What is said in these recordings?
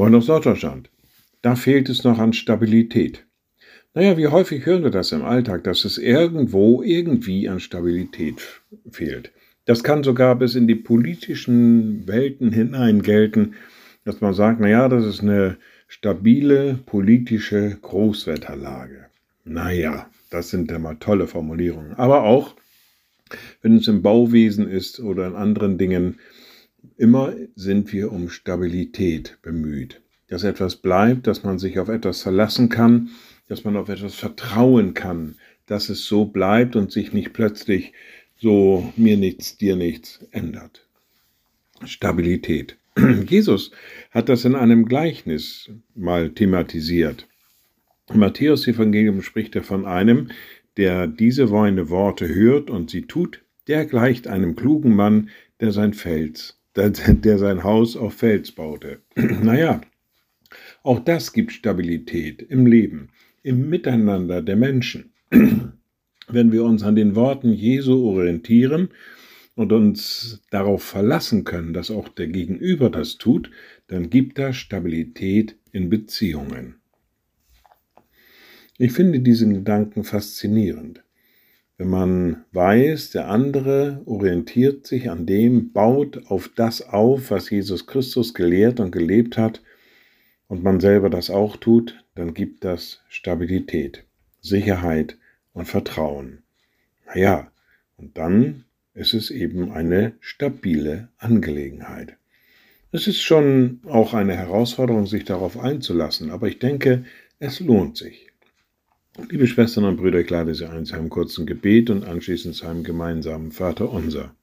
Moin aus Norddeutschland. Da fehlt es noch an Stabilität. Naja, wie häufig hören wir das im Alltag, dass es irgendwo irgendwie an Stabilität fehlt. Das kann sogar bis in die politischen Welten hinein gelten, dass man sagt, naja, das ist eine stabile politische Großwetterlage. Naja, das sind immer tolle Formulierungen. Aber auch, wenn es im Bauwesen ist oder in anderen Dingen, immer sind wir um Stabilität bemüht. Dass etwas bleibt, dass man sich auf etwas verlassen kann, dass man auf etwas vertrauen kann, dass es so bleibt und sich nicht plötzlich so mir nichts, dir nichts ändert. Stabilität. Jesus hat das in einem Gleichnis mal thematisiert. Im Matthäus Evangelium spricht er von einem, der diese meine Worte hört und sie tut, der gleicht einem klugen Mann, der sein Fels, der sein Haus auf Fels baute. naja, auch das gibt Stabilität im Leben, im Miteinander der Menschen. Wenn wir uns an den Worten Jesu orientieren und uns darauf verlassen können, dass auch der Gegenüber das tut, dann gibt das Stabilität in Beziehungen. Ich finde diesen Gedanken faszinierend. Wenn man weiß, der andere orientiert sich an dem, baut auf das auf, was Jesus Christus gelehrt und gelebt hat, und man selber das auch tut, dann gibt das Stabilität, Sicherheit und Vertrauen. Naja, und dann ist es eben eine stabile Angelegenheit. Es ist schon auch eine Herausforderung, sich darauf einzulassen, aber ich denke, es lohnt sich. Liebe Schwestern und Brüder, ich lade Sie ein zu einem kurzen Gebet und anschließend zu einem gemeinsamen Vater unser.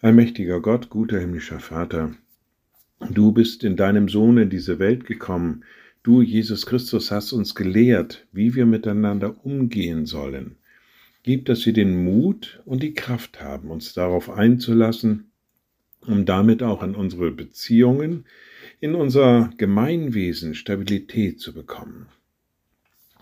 Allmächtiger Gott, guter himmlischer Vater, du bist in deinem Sohn in diese Welt gekommen. Du, Jesus Christus, hast uns gelehrt, wie wir miteinander umgehen sollen. Gib, dass wir den Mut und die Kraft haben, uns darauf einzulassen, um damit auch in unsere Beziehungen, in unser Gemeinwesen Stabilität zu bekommen.